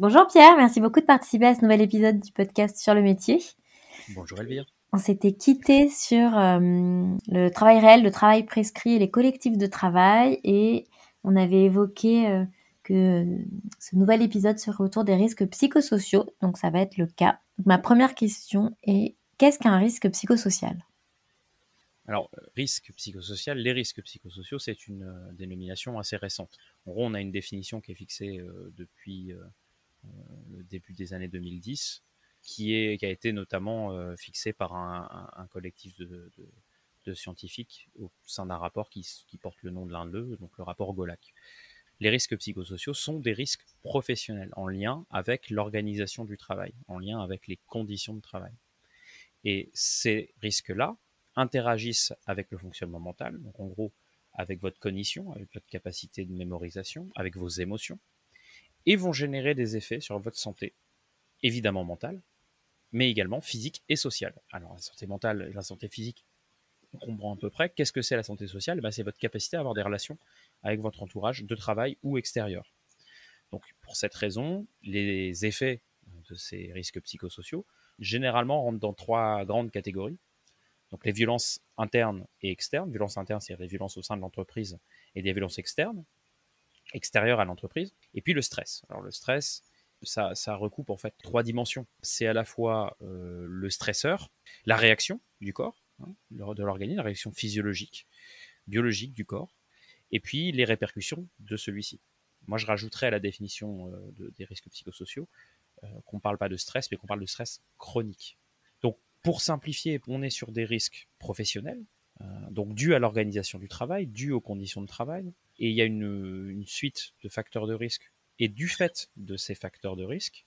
Bonjour Pierre, merci beaucoup de participer à ce nouvel épisode du podcast sur le métier. Bonjour Elvire. On s'était quitté sur euh, le travail réel, le travail prescrit et les collectifs de travail et on avait évoqué euh, que ce nouvel épisode serait autour des risques psychosociaux, donc ça va être le cas. Ma première question est qu'est-ce qu'un risque psychosocial? Alors, risque psychosocial, les risques psychosociaux, c'est une euh, dénomination assez récente. En gros, on a une définition qui est fixée depuis le début des années 2010, qui, est, qui a été notamment euh, fixée par un, collectif de, scientifiques au sein d'un rapport qui, qui porte le nom de l'un d'eux, donc le rapport GOLAC. Les risques psychosociaux sont des risques professionnels en lien avec l'organisation du travail, en lien avec les conditions de travail. Et ces risques-là interagissent avec le fonctionnement mental, donc en gros avec votre cognition, avec votre capacité de mémorisation, avec vos émotions, et vont générer des effets sur votre santé, évidemment mentale, mais également physique et sociale. Alors la santé mentale et la santé physique, on comprend à peu près. Qu'est-ce que c'est la santé sociale? Ben, C'est votre capacité à avoir des relations avec votre entourage de travail ou extérieur. Donc pour cette raison, les effets de ces risques psychosociaux généralement rentrent dans trois grandes catégories. Donc les violences internes et externes. Violences internes, c'est-à-dire les violences au sein de l'entreprise et des violences externes, extérieures à l'entreprise. Et puis le stress. Alors le stress, ça, ça recoupe en fait trois dimensions. C'est à la fois euh, le stresseur, la réaction du corps, hein, de l'organisme, la réaction physiologique, biologique du corps, et puis les répercussions de celui-ci. Moi, je rajouterais à la définition euh, de- des risques psychosociaux euh, qu'on ne parle pas de stress, mais qu'on parle de stress chronique. Donc, pour simplifier, on est sur des risques professionnels, euh, donc dus à l'organisation du travail, dus aux conditions de travail, et il y a une, suite de facteurs de risque. Et du fait de ces facteurs de risque,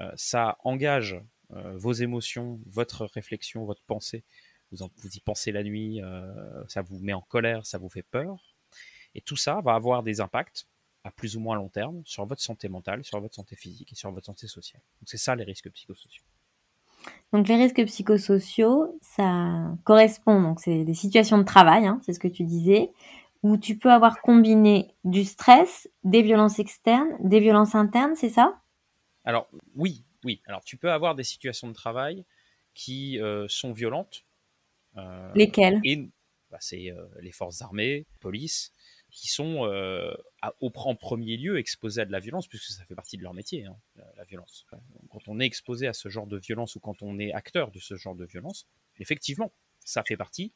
euh, ça engage euh, vos émotions, votre réflexion, votre pensée. Vous, en- vous y pensez la nuit, euh, ça vous met en colère, ça vous fait peur. Et tout ça va avoir des impacts à plus ou moins long terme sur votre santé mentale, sur votre santé physique et sur votre santé sociale. Donc c'est ça les risques psychosociaux. Donc les risques psychosociaux, ça correspond, donc c'est des situations de travail, hein, c'est ce que tu disais, où tu peux avoir combiné du stress, des violences externes, des violences internes, c'est ça? Alors oui, oui. Alors tu peux avoir des situations de travail qui euh, sont violentes. euh, Lesquelles? et bah, c'est euh, les forces armées, police, qui sont à- au, en premier lieu exposés à de la violence, puisque ça fait partie de leur métier, hein, la, la violence. Quand on est exposé à ce genre de violence ou quand on est acteur de ce genre de violence, effectivement, ça fait partie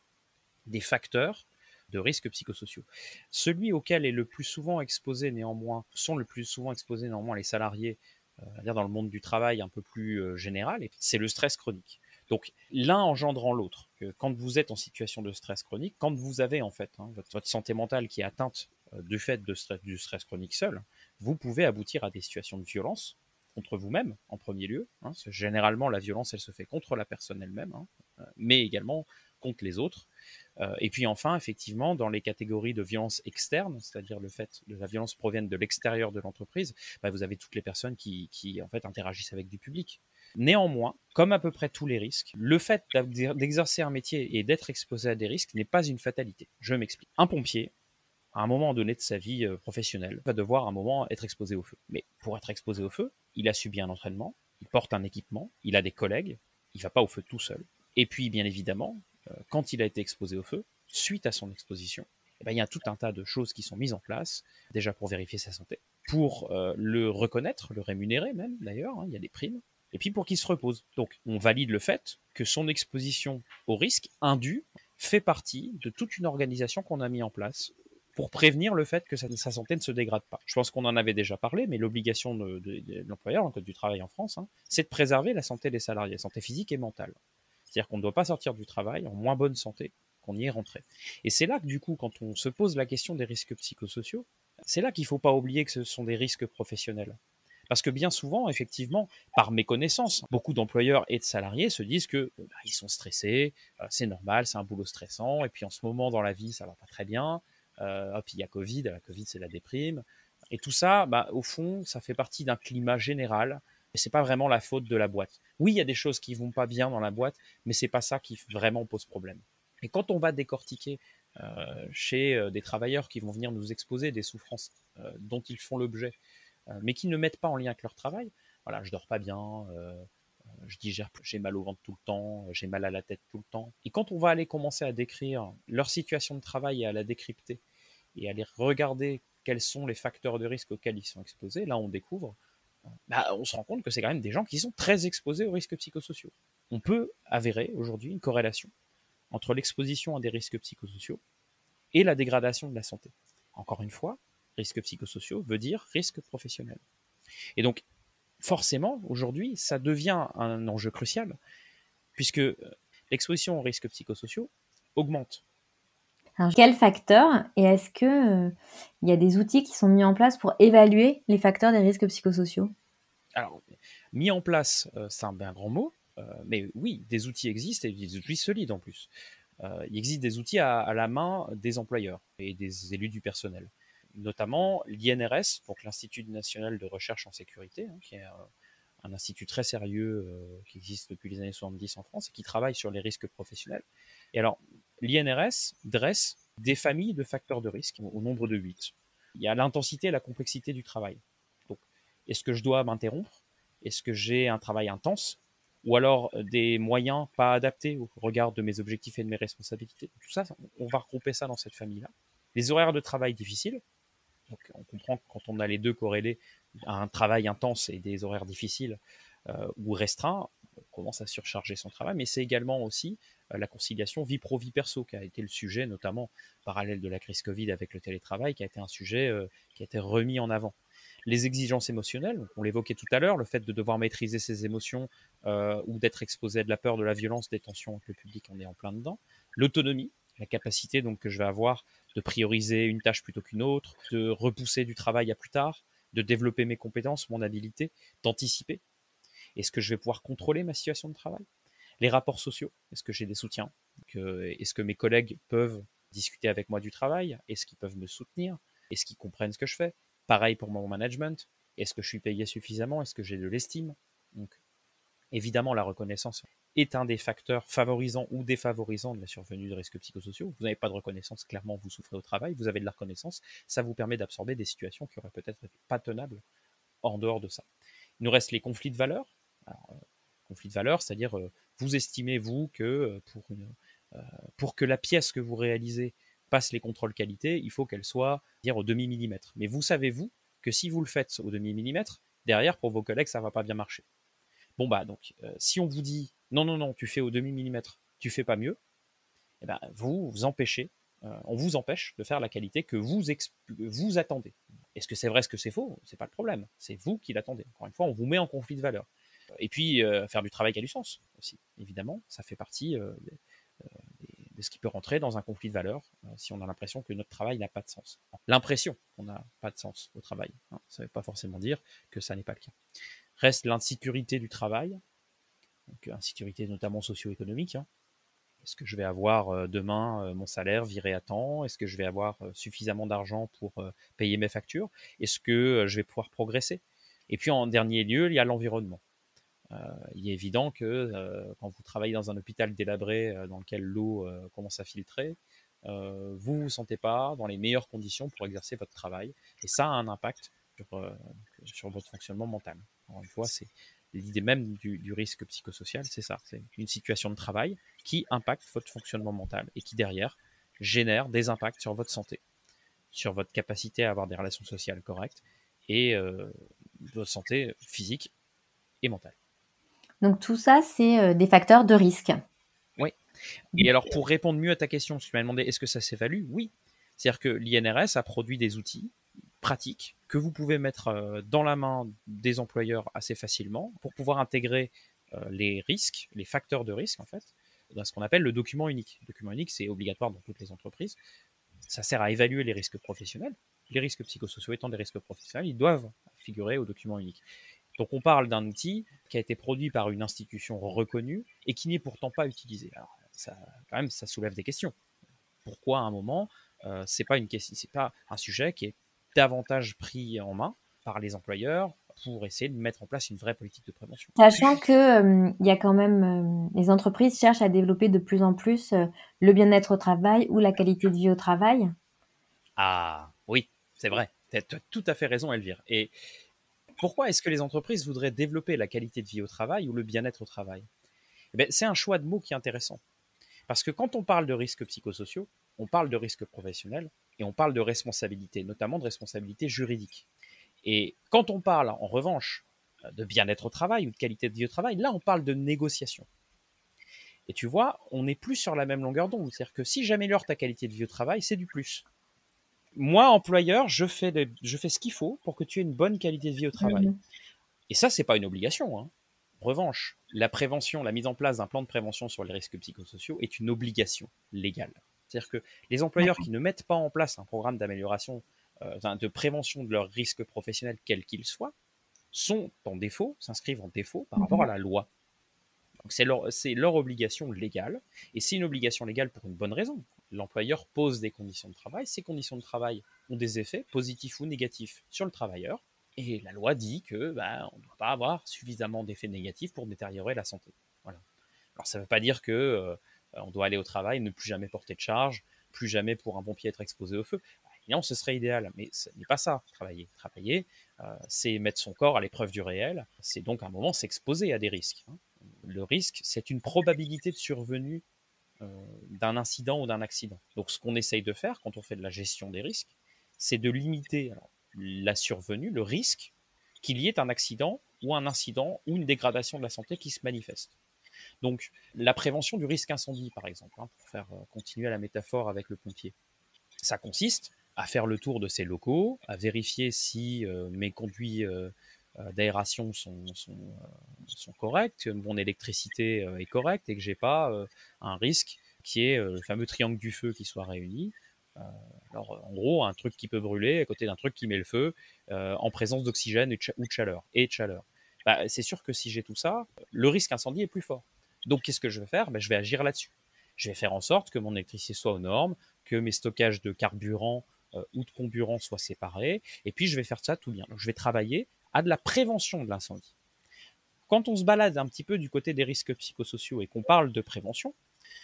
des facteurs de risques psychosociaux. Celui auquel est le plus souvent exposé néanmoins, sont le plus souvent exposés néanmoins les salariés, euh, dans le monde du travail un peu plus euh, général, c'est le stress chronique. Donc l'un engendrant l'autre. Quand vous êtes en situation de stress chronique, quand vous avez en fait hein, votre, santé mentale qui est atteinte euh, du fait de du stress chronique seul, vous pouvez aboutir à des situations de violence contre vous-même en premier lieu. hein, généralement, la violence, elle se fait contre la personne elle-même, hein, mais également contre les autres. Euh, et puis enfin, effectivement, dans les catégories de violence externe, c'est-à-dire le fait que la violence provienne de l'extérieur de l'entreprise, bah, vous avez toutes les personnes qui, en fait interagissent avec du public. Néanmoins, comme à peu près tous les risques, le fait d'exercer un métier et d'être exposé à des risques n'est pas une fatalité. Je m'explique. Un pompier, à un moment donné de sa vie euh, professionnelle, va devoir à un moment être exposé au feu. Mais pour être exposé au feu, il a subi un entraînement, il porte un équipement, il a des collègues, il va pas au feu tout seul. Et puis, bien évidemment, quand il a été exposé au feu, suite à son exposition, eh ben, il y a tout un tas de choses qui sont mises en place, déjà pour vérifier sa santé, pour euh, le reconnaître, le rémunérer même d'ailleurs, hein, il y a des primes, et puis pour qu'il se repose. Donc on valide le fait que son exposition au risque indu fait partie de toute une organisation qu'on a mis en place pour prévenir le fait que sa, sa santé ne se dégrade pas. Je pense qu'on en avait déjà parlé, mais l'obligation de, l'employeur, dans le code du travail en France, hein, c'est de préserver la santé des salariés, santé physique et mentale. C'est-à-dire qu'on ne doit pas sortir du travail en moins bonne santé qu'on y est rentré. Et c'est là que du coup, quand on se pose la question des risques psychosociaux, c'est là qu'il ne faut pas oublier que ce sont des risques professionnels. Parce que bien souvent, effectivement, par méconnaissance, beaucoup d'employeurs et de salariés se disent que bah, ils sont stressés, euh, c'est normal, c'est un boulot stressant, et puis en ce moment dans la vie, ça va pas très bien. Euh, hop, il y a Covid, la Covid c'est la déprime, et tout ça, bah, au fond, ça fait partie d'un climat général. Et c'est pas vraiment la faute de la boîte. Oui, il y a des choses qui vont pas bien dans la boîte, mais c'est pas ça qui vraiment pose problème. Et quand on va décortiquer euh, chez euh, des travailleurs qui vont venir nous exposer des souffrances euh, dont ils font l'objet, mais qui ne mettent pas en lien avec leur travail. Voilà, je dors pas bien, je digère, j'ai mal au ventre tout le temps, j'ai mal à la tête tout le temps. Et quand on va aller commencer à décrire leur situation de travail et à la décrypter et à aller regarder quels sont les facteurs de risque auxquels ils sont exposés, là on découvre, bah, on se rend compte que c'est quand même des gens qui sont très exposés aux risques psychosociaux. On peut avérer aujourd'hui une corrélation entre l'exposition à des risques psychosociaux et la dégradation de la santé. Encore une fois, risques psychosociaux veut dire risque professionnel. Et donc, forcément, aujourd'hui, ça devient un enjeu crucial, puisque euh, l'exposition aux risques psychosociaux augmente. Alors, quels facteurs et est-ce qu'il euh, y a des outils qui sont mis en place pour évaluer les facteurs des risques psychosociaux? Alors, mis en place, euh, c'est un, grand mot, mais oui, des outils existent et des outils solides en plus. il existe des outils à, la main des employeurs et des élus du personnel notamment l'INRS, donc l'Institut national de recherche en sécurité, hein, qui est un, institut très sérieux euh, qui existe depuis les années 70 en France et qui travaille sur les risques professionnels. Et alors, l'INRS dresse des familles de facteurs de risque au nombre de 8. Il y a l'intensité et la complexité du travail. Est-ce que je dois m'interrompre? Est-ce que j'ai un travail intense? Ou alors des moyens pas adaptés au regard de mes objectifs et de mes responsabilités? Tout ça, on va regrouper ça dans cette famille-là. Les horaires de travail difficiles, donc on comprend que quand on a les deux corrélés à un travail intense et des horaires difficiles euh, ou restreints, on commence à surcharger son travail, mais c'est également aussi euh, la conciliation vie pro vie perso qui a été le sujet, notamment parallèle de la crise Covid avec le télétravail, qui a été un sujet euh, qui a été remis en avant. Les exigences émotionnelles, on l'évoquait tout à l'heure, le fait de devoir maîtriser ses émotions ou d'être exposé à de la peur, de la violence, des tensions avec le public, on est en plein dedans. L'autonomie, la capacité donc que je vais avoir de prioriser une tâche plutôt qu'une autre, de repousser du travail à plus tard, de développer mes compétences, mon habilité, d'anticiper. Est-ce que je vais pouvoir contrôler ma situation de travail? Les rapports sociaux, est-ce que j'ai des soutiens? Est-ce que mes collègues peuvent discuter avec moi du travail? Est-ce qu'ils peuvent me soutenir? Est-ce qu'ils comprennent ce que je fais? Pareil pour mon management. Est-ce que je suis payé suffisamment? Est-ce que j'ai de l'estime? Donc, évidemment, la reconnaissance est un des facteurs favorisants ou défavorisants de la survenue de risques psychosociaux. Vous n'avez pas de reconnaissance, clairement, vous souffrez au travail, vous avez de la reconnaissance, ça vous permet d'absorber des situations qui auraient peut-être été pas tenables en dehors de ça. Il nous reste les conflits de valeurs. Alors, euh, conflits de valeurs, c'est-à-dire, euh, vous estimez, vous, que euh, pour que la pièce que vous réalisez passe les contrôles qualité, il faut qu'elle soit dire, au demi-millimètre. Mais vous savez, vous, que si vous le faites au demi-millimètre, derrière, pour vos collègues, ça va pas bien marcher. Bon, bah, donc, si on vous dit non, non, non, tu fais au demi-millimètre, tu fais pas mieux, eh ben, vous vous empêchez, euh, on vous empêche de faire la qualité que vous, vous attendez. Est-ce que c'est vrai, est-ce que c'est faux? C'est pas le problème. C'est vous qui l'attendez. Encore une fois, on vous met en conflit de valeurs. Et puis, euh, faire du travail qui a du sens aussi, évidemment. Ça fait partie euh, ce qui peut rentrer dans un conflit de valeurs si on a l'impression que notre travail n'a pas de sens. L'impression qu'on n'a pas de sens au travail. Hein, ça ne veut pas forcément dire que ça n'est pas le cas. Reste l'insécurité du travail, donc insécurité notamment socio-économique. Hein. Est-ce que je vais avoir euh, demain euh, mon salaire viré à temps? Est-ce que je vais avoir euh, suffisamment d'argent pour payer mes factures? Est-ce que je vais pouvoir progresser? Et puis en dernier lieu, il y a l'environnement. Il est évident que quand vous travaillez dans un hôpital délabré dans lequel l'eau commence à filtrer, vous ne vous sentez pas dans les meilleures conditions pour exercer votre travail. Et ça a un impact sur, sur votre fonctionnement mental. Encore une fois, c'est l'idée même du, risque psychosocial, c'est ça. C'est une situation de travail qui impacte votre fonctionnement mental et qui, derrière, génère des impacts sur votre santé, sur votre capacité à avoir des relations sociales correctes et euh, votre santé physique et mentale. Donc tout ça, c'est euh, des facteurs de risque. Oui. Et alors, pour répondre mieux à ta question, tu m'as demandé est-ce que ça s'évalue? Oui. C'est-à-dire que l'INRS a produit des outils pratique que vous pouvez mettre euh, dans la main des employeurs assez facilement pour pouvoir intégrer euh, les risques, les facteurs de risque en fait, dans ce qu'on appelle le document unique. Le document unique, c'est obligatoire dans toutes les entreprises. Ça sert à évaluer les risques professionnels. Les risques psychosociaux étant des risques professionnels, ils doivent figurer au document unique. Donc on parle d'un outil qui a été produit par une institution reconnue et qui n'est pourtant pas utilisé. Alors ça, quand même, ça soulève des questions. Pourquoi à un moment, euh, c'est pas une question, c'est pas un sujet qui est davantage pris en main par les employeurs pour essayer de mettre en place une vraie politique de prévention? Sachant que euh, y a quand même euh, les entreprises cherchent à développer de plus en plus euh, le bien-être au travail ou la qualité de vie au travail. Ah oui, c'est vrai. Tu as, tout à fait raison, Elvire. Et pourquoi est-ce que les entreprises voudraient développer la qualité de vie au travail ou le bien-être au travail? Eh ben, C'est un choix de mots qui est intéressant. Parce que quand on parle de risques psychosociaux, on parle de risques professionnels et on parle de responsabilité, notamment de responsabilité juridique. Et quand on parle, en revanche, de bien-être au travail ou de qualité de vie au travail, là, on parle de négociation. Et tu vois, on n'est plus sur la même longueur d'onde. C'est-à-dire que si j'améliore ta qualité de vie au travail, c'est du plus. Moi, employeur, je fais, je fais ce qu'il faut pour que tu aies une bonne qualité de vie au travail. Mmh. Et ça, c'est pas une obligation. Hein. En revanche, la prévention, la mise en place d'un plan de prévention sur les risques psychosociaux est une obligation légale. C'est-à-dire que les employeurs qui ne mettent pas en place un programme d'amélioration, euh, de prévention de leurs risques professionnels, quels qu'ils soient, sont en défaut, s'inscrivent en défaut par rapport à la loi. C'est leur, obligation légale, et c'est une obligation légale pour une bonne raison. L'employeur pose des conditions de travail, ces conditions de travail ont des effets positifs ou négatifs sur le travailleur, et la loi dit que bah, on ne doit pas avoir suffisamment d'effets négatifs pour détériorer la santé. Voilà. Alors ça ne veut pas dire que euh, on doit aller au travail, ne plus jamais porter de charge, plus jamais pour un pompier être exposé au feu. Non, ce serait idéal, mais ce n'est pas ça, travailler. Travailler, euh, c'est mettre son corps à l'épreuve du réel, c'est donc un moment s'exposer à des risques. Hein. Le risque, c'est une probabilité de survenue euh, d'un incident ou d'un accident. Donc ce qu'on essaye de faire quand on fait de la gestion des risques, c'est de limiter la survenue, le risque qu'il y ait un accident ou un incident ou une dégradation de la santé qui se manifeste. Donc la prévention du risque incendie, par exemple, hein, pour faire euh, continuer la métaphore avec le pompier, ça consiste à faire le tour de ces locaux, à vérifier si euh, mes conduits d'aération sont, sont, sont, corrects, que mon électricité est correcte et que j'ai pas un risque qui est le fameux triangle du feu qui soit réuni. alors, en gros, un truc qui peut brûler à côté d'un truc qui met le feu en présence d'oxygène ou de chaleur. Et de chaleur. Bah, c'est sûr que si j'ai tout ça, le risque incendie est plus fort. Donc, qu'est-ce que je vais faire? Bah, Je vais agir là-dessus. Je vais faire en sorte que mon électricité soit aux normes, que mes stockages de carburant euh, ou de comburant soient séparés, et puis je vais faire ça tout bien. Donc, je vais travailler à de la prévention de l'incendie. Quand on se balade un petit peu du côté des risques psychosociaux et qu'on parle de prévention,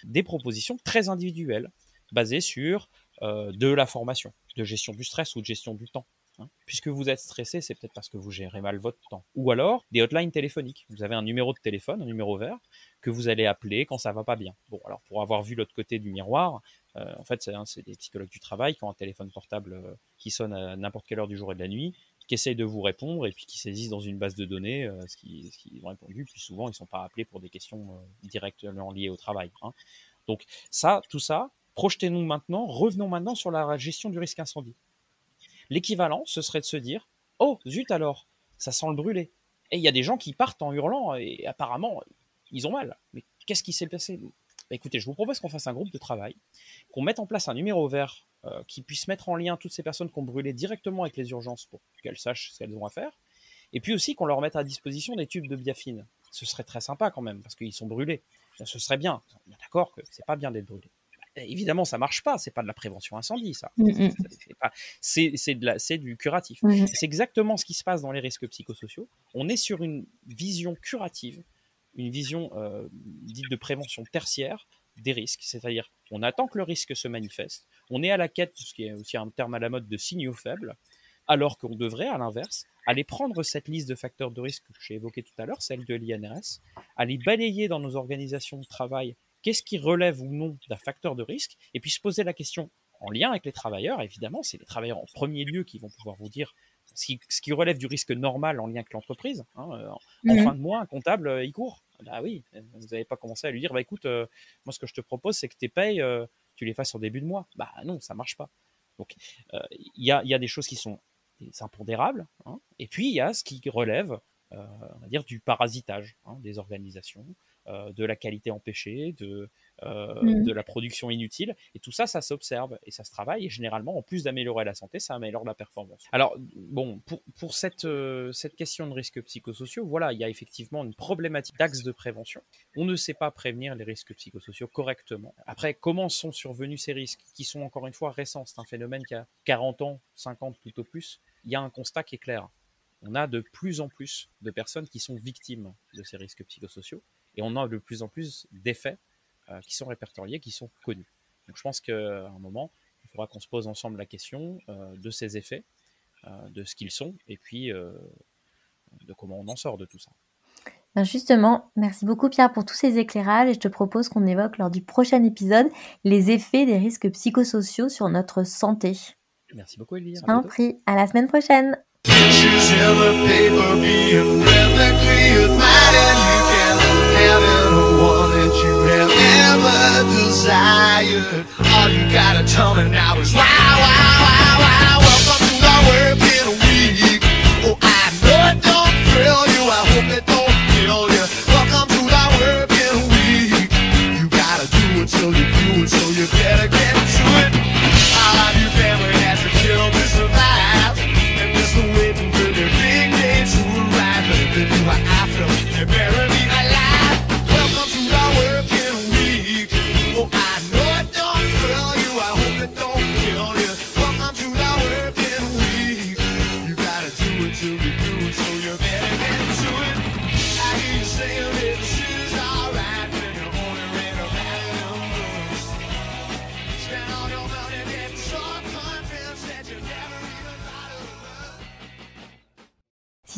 des propositions très individuelles, basées sur euh, de la formation, de gestion du stress ou de gestion du temps, Hein. Puisque vous êtes stressé, c'est peut-être parce que vous gérez mal votre temps. Ou alors des hotlines téléphoniques. Vous avez un numéro de téléphone, un numéro vert, que vous allez appeler quand ça va pas bien. Bon, alors pour avoir vu l'autre côté du miroir, euh, en fait, c'est des psychologues du travail qui ont un téléphone portable euh, qui sonne à n'importe quelle heure du jour et de la nuit, qui essayent de vous répondre et puis qui saisissent dans une base de données euh, ce qu'ils ont répondu. Puis souvent, ils sont pas appelés pour des questions directement liées au travail. Hein. Donc ça, tout ça, projetez-nous maintenant, revenons maintenant sur la gestion du risque incendie. L'équivalent, ce serait de se dire Oh, zut alors, ça sent le brûler. Et il y a des gens qui partent en hurlant et apparemment, ils ont mal. Mais qu'est-ce qui s'est passé bah, Écoutez, je vous propose qu'on fasse un groupe de travail, qu'on mette en place un numéro vert euh, qui puisse mettre en lien toutes ces personnes qui ont brûlé directement avec les urgences pour qu'elles sachent ce qu'elles ont à faire. Et puis aussi qu'on leur mette à disposition des tubes de biafine. Ce serait très sympa quand même, parce qu'ils sont brûlés. Ce serait bien. On est d'accord que c'est pas bien d'être brûlé évidemment, ça marche pas. C'est pas de la prévention incendie, ça. C'est du curatif. Mm, c'est exactement ce qui se passe dans les risques psychosociaux. On est sur une vision curative, une vision euh, dite de prévention tertiaire des risques, c'est-à-dire on attend que le risque se manifeste, on est à la quête, ce qui est aussi un terme à la mode de signaux faibles, alors qu'on devrait, à l'inverse, aller prendre cette liste de facteurs de risque que j'ai évoqué tout à l'heure, celle de l'INRS, aller balayer dans nos organisations de travail qu'est-ce qui relève ou non d'un facteur de risque, et puis se poser la question en lien avec les travailleurs, évidemment, c'est les travailleurs en premier lieu qui vont pouvoir vous dire ce qui, relève du risque normal en lien avec l'entreprise. Hein, euh, en mmh fin de mois, un comptable, euh, il court. Bah oui, vous n'avez pas commencé à lui dire, bah écoute, euh, moi ce que je te propose, c'est que tes payes, tu les fasses en début de mois. Bah non, ça marche pas. Donc il y a, des choses qui sont impondérables, hein, et puis il y a ce qui relève euh, on va dire, du parasitage hein, des organisations, euh, de la qualité empêchée, de, euh, Mhm. de la production inutile. Et tout ça, ça s'observe et ça se travaille. Et généralement, en plus d'améliorer la santé, ça améliore la performance. Alors, bon, pour, pour cette, euh, cette question de risques psychosociaux, voilà, il y a effectivement une problématique d'axe de prévention. On ne sait pas prévenir les risques psychosociaux correctement. Après, comment sont survenus ces risques, qui sont encore une fois récents? C'est un phénomène qui a 40 ans, 50 tout au plus. Il y a un constat qui est clair. On a de plus en plus de personnes qui sont victimes de ces risques psychosociaux et on a de plus en plus d'effets euh, qui sont répertoriés, qui sont connus. Donc je pense qu'à un moment, il faudra qu'on se pose ensemble la question euh, de ces effets, euh, de ce qu'ils sont, et puis euh, de comment on en sort de tout ça. Ben justement, merci beaucoup Pierre pour tous ces éclairages et je te propose qu'on évoque lors du prochain épisode les effets des risques psychosociaux sur notre santé. Merci beaucoup Elvire. T'en prie, à la semaine prochaine. having the one that you have ever desired. All you gotta tell me now is why, why.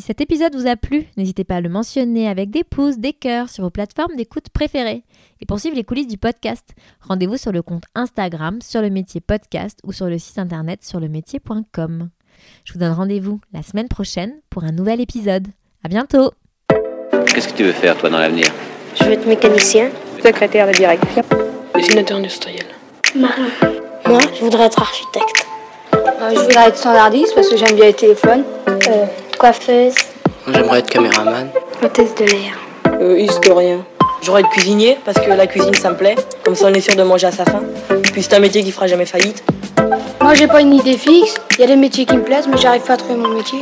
Cet épisode vous a plu, n'hésitez pas à le mentionner avec des pouces, des cœurs sur vos plateformes d'écoute préférées. Et pour suivre les coulisses du podcast, rendez-vous sur le compte Instagram sur le métier podcast ou sur le site internet sur le métier.com. Je vous donne rendez-vous la semaine prochaine pour un nouvel épisode. À bientôt! Qu'est-ce que tu veux faire, toi, dans l'avenir? Je veux être mécanicien. Secrétaire de direction. Dessinateur industriel. Marin. Moi, je voudrais être architecte. Euh, je voudrais être standardiste parce que j'aime bien les téléphones. Euh, coiffeuse. J'aimerais être caméraman. Hôtesse de l'air. Euh, historien. J'aurais être cuisinier parce que la cuisine ça me plaît. Comme ça on est sûr de manger à sa faim. Puis c'est un métier qui fera jamais faillite. Moi, j'ai pas une idée fixe. Il y a des métiers qui me plaisent, mais j'arrive pas à trouver mon métier.